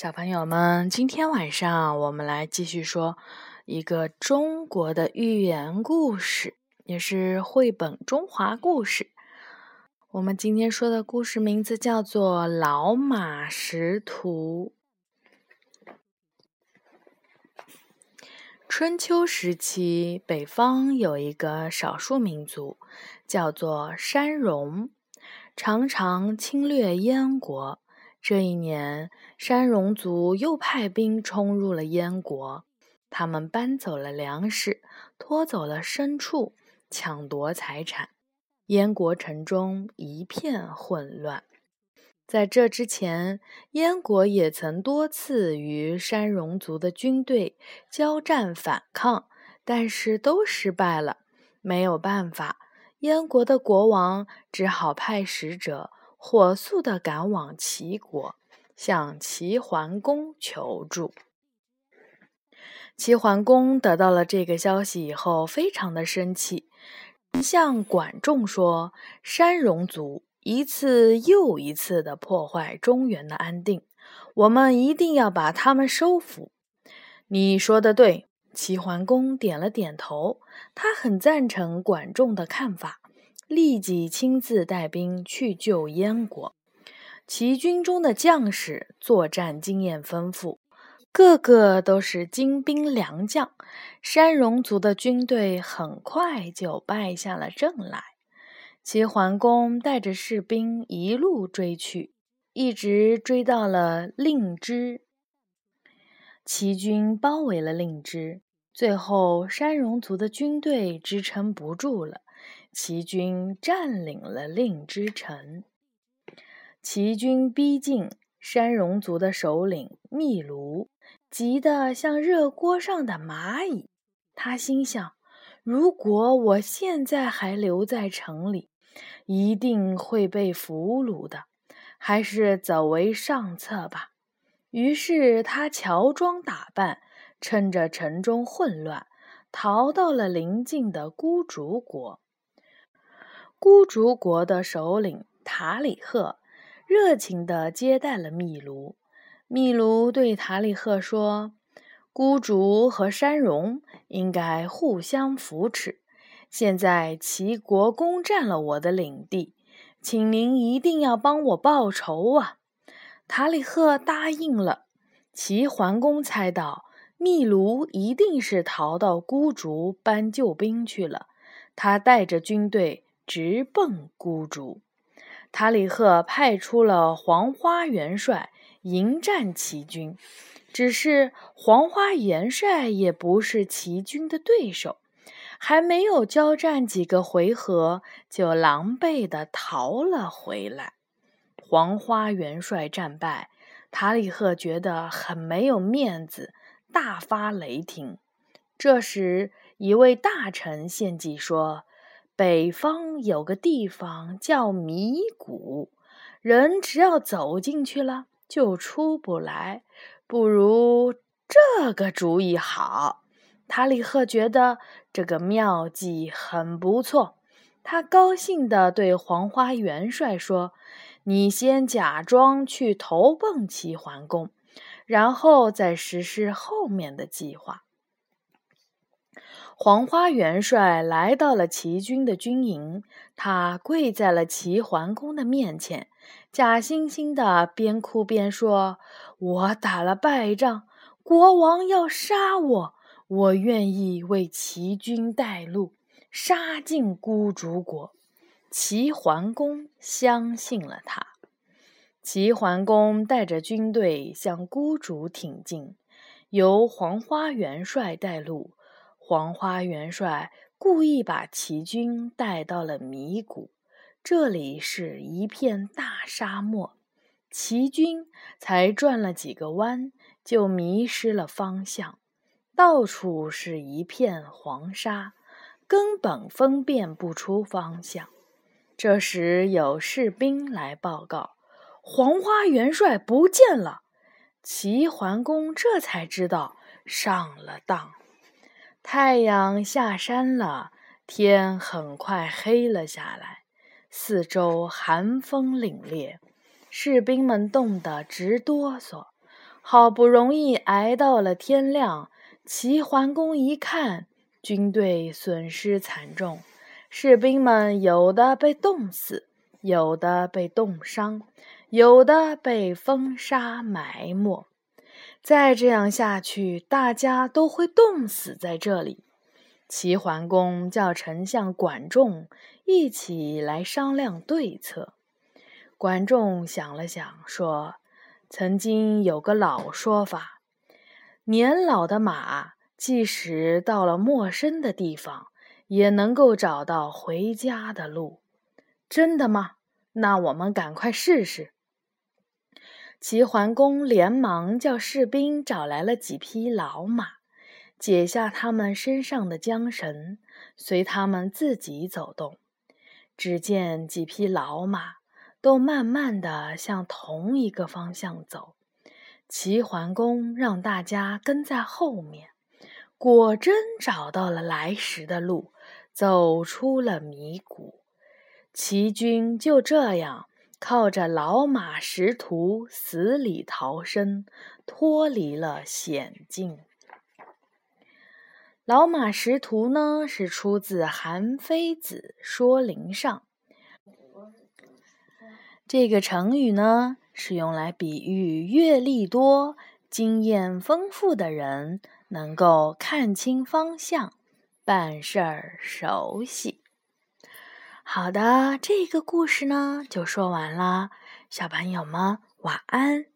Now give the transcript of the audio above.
小朋友们，今天晚上我们来继续说一个中国的寓言故事，也是绘本中华故事。我们今天说的故事名字叫做《老马识途》。春秋时期，北方有一个少数民族，叫做山戎，常常侵略燕国。这一年，山戎族又派兵冲入了燕国，他们搬走了粮食，拖走了牲畜，抢夺财产，燕国城中一片混乱。在这之前，燕国也曾多次与山戎族的军队交战反抗，但是都失败了。没有办法，燕国的国王只好派使者。火速地赶往齐国，向齐桓公求助。齐桓公得到了这个消息以后，非常的生气，向管仲说：“山戎族一次又一次地破坏中原的安定，我们一定要把他们收服。”你说的对，齐桓公点了点头，他很赞成管仲的看法。立即亲自带兵去救燕国。齐军中的将士作战经验丰富，个个都是精兵良将。山戎族的军队很快就败下了阵来。齐桓公带着士兵一路追去，一直追到了令支。齐军包围了令支，最后山戎族的军队支撑不住了。齐军占领了令之城。齐军逼近，山戎族的首领秘卢急得像热锅上的蚂蚁。他心想：如果我现在还留在城里，一定会被俘虏的，还是走为上策吧。于是他乔装打扮，趁着城中混乱，逃到了邻近的孤竹国。孤竹国的首领塔里赫热情地接待了秘卢。秘卢对塔里赫说：“孤竹和山戎应该互相扶持。现在齐国攻占了我的领地，请您一定要帮我报仇啊！”塔里赫答应了。齐桓公猜到秘卢一定是逃到孤竹搬救兵去了，他带着军队。直奔孤竹，塔里赫派出了黄花元帅迎战齐军，只是黄花元帅也不是齐军的对手，还没有交战几个回合，就狼狈地逃了回来。黄花元帅战败，塔里赫觉得很没有面子，大发雷霆。这时，一位大臣献计说。北方有个地方叫迷谷，人只要走进去了就出不来。不如这个主意好。塔里赫觉得这个妙计很不错，他高兴地对黄花元帅说：“你先假装去投奔齐桓公，然后再实施后面的计划。”黄花元帅来到了齐军的军营，他跪在了齐桓公的面前，假惺惺的边哭边说：“我打了败仗，国王要杀我，我愿意为齐军带路，杀进孤竹国。”齐桓公相信了他。齐桓公带着军队向孤竹挺进，由黄花元帅带路。黄花元帅故意把齐军带到了迷谷，这里是一片大沙漠，齐军才转了几个弯就迷失了方向，到处是一片黄沙，根本分辨不出方向。这时有士兵来报告，黄花元帅不见了。齐桓公这才知道上了当。太阳下山了，天很快黑了下来，四周寒风凛冽，士兵们冻得直哆嗦。好不容易挨到了天亮，齐桓公一看，军队损失惨重，士兵们有的被冻死，有的被冻伤，有的被风沙埋没。再这样下去，大家都会冻死在这里。齐桓公叫丞相管仲一起来商量对策。管仲想了想，说。曾经有个老说法，年老的马即使到了陌生的地方，也能够找到回家的路。真的吗？那我们赶快试试。齐桓公连忙叫士兵找来了几匹老马，解下他们身上的缰绳，随他们自己走动。只见几匹老马。都慢慢的向同一个方向走，齐桓公让大家跟在后面，果真找到了来时的路，走出了迷谷。齐军就这样靠着老马识途，死里逃生，脱离了险境。老马识途呢，是出自《韩非子·说林上》。这个成语呢，是用来比喻阅历多、经验丰富的人能够看清方向、办事儿熟悉。好的，这个故事呢就说完了，小朋友们晚安。